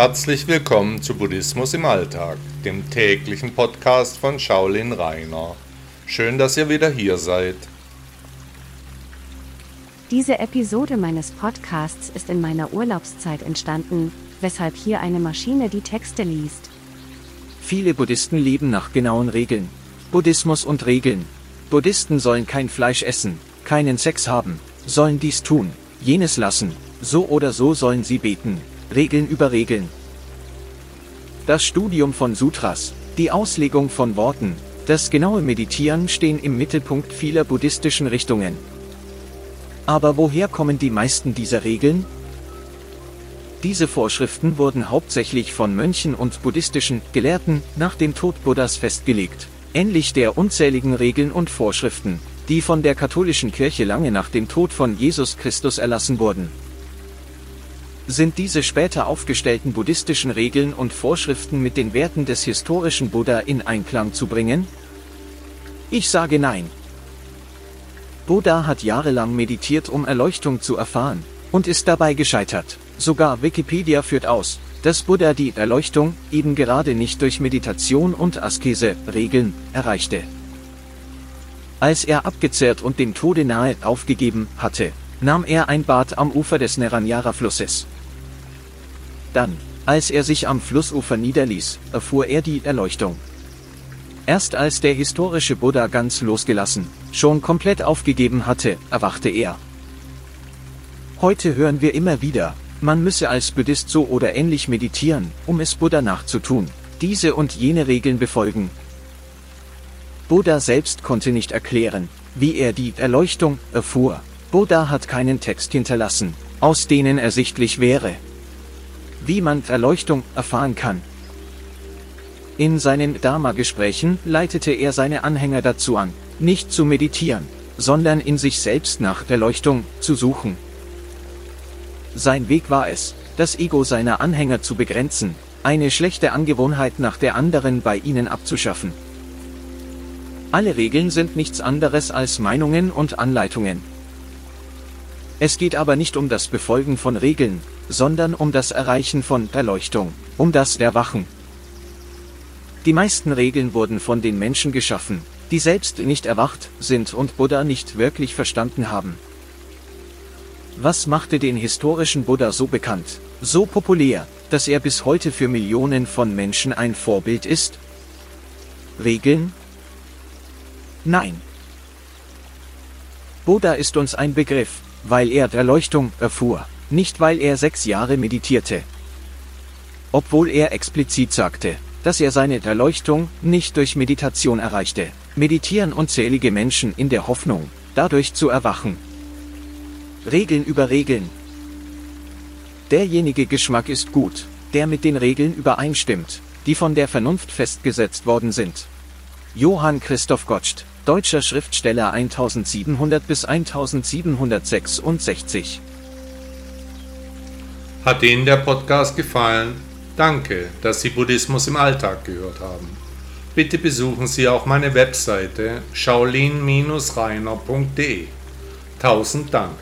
Herzlich willkommen zu Buddhismus im Alltag, dem täglichen Podcast von Shaolin Rainer. Schön, dass ihr wieder hier seid. Diese Episode meines Podcasts ist in meiner Urlaubszeit entstanden, weshalb hier eine Maschine die Texte liest. Viele Buddhisten leben nach genauen Regeln. Buddhismus und Regeln. Buddhisten sollen kein Fleisch essen, keinen Sex haben, sollen dies tun, jenes lassen, so oder so sollen sie beten, Regeln über Regeln. Das Studium von Sutras, die Auslegung von Worten, das genaue Meditieren stehen im Mittelpunkt vieler buddhistischen Richtungen. Aber woher kommen die meisten dieser Regeln? Diese Vorschriften wurden hauptsächlich von Mönchen und buddhistischen Gelehrten nach dem Tod Buddhas festgelegt, ähnlich der unzähligen Regeln und Vorschriften, die von der katholischen Kirche lange nach dem Tod von Jesus Christus erlassen wurden. Sind diese später aufgestellten buddhistischen Regeln und Vorschriften mit den Werten des historischen Buddha in Einklang zu bringen? Ich sage nein. Buddha hat jahrelang meditiert, um Erleuchtung zu erfahren, und ist dabei gescheitert. Sogar Wikipedia führt aus, dass Buddha die Erleuchtung eben gerade nicht durch Meditation und Askese, Regeln, erreichte. Als er abgezehrt und dem Tode nahe aufgegeben hatte, nahm er ein Bad am Ufer des Neranjara-Flusses. Dann, als er sich am Flussufer niederließ, erfuhr er die Erleuchtung. Erst als der historische Buddha ganz losgelassen, schon komplett aufgegeben hatte, erwachte er. Heute hören wir immer wieder, man müsse als Buddhist so oder ähnlich meditieren, um es Buddha nachzutun, diese und jene Regeln befolgen. Buddha selbst konnte nicht erklären, wie er die Erleuchtung erfuhr. Buddha hat keinen Text hinterlassen, aus denen ersichtlich wäre, wie man Erleuchtung erfahren kann. In seinen Dharma-Gesprächen leitete er seine Anhänger dazu an, nicht zu meditieren, sondern in sich selbst nach Erleuchtung zu suchen. Sein Weg war es, das Ego seiner Anhänger zu begrenzen, eine schlechte Angewohnheit nach der anderen bei ihnen abzuschaffen. Alle Regeln sind nichts anderes als Meinungen und Anleitungen. Es geht aber nicht um das Befolgen von Regeln, sondern um das Erreichen von Erleuchtung, um das Erwachen. Die meisten Regeln wurden von den Menschen geschaffen, die selbst nicht erwacht sind und Buddha nicht wirklich verstanden haben. Was machte den historischen Buddha so bekannt, so populär, dass er bis heute für Millionen von Menschen ein Vorbild ist? Regeln? Nein. Buddha ist uns ein Begriff, weil er Erleuchtung erfuhr nicht weil er sechs Jahre meditierte. Obwohl er explizit sagte, dass er seine Erleuchtung nicht durch Meditation erreichte, meditieren unzählige Menschen in der Hoffnung, dadurch zu erwachen. Regeln über Regeln. Derjenige Geschmack ist gut, der mit den Regeln übereinstimmt, die von der Vernunft festgesetzt worden sind. Johann Christoph Gottsch, deutscher Schriftsteller 1700 bis 1766 hat Ihnen der Podcast gefallen? Danke, dass Sie Buddhismus im Alltag gehört haben. Bitte besuchen Sie auch meine Webseite shaolin-reiner.de. Tausend Dank.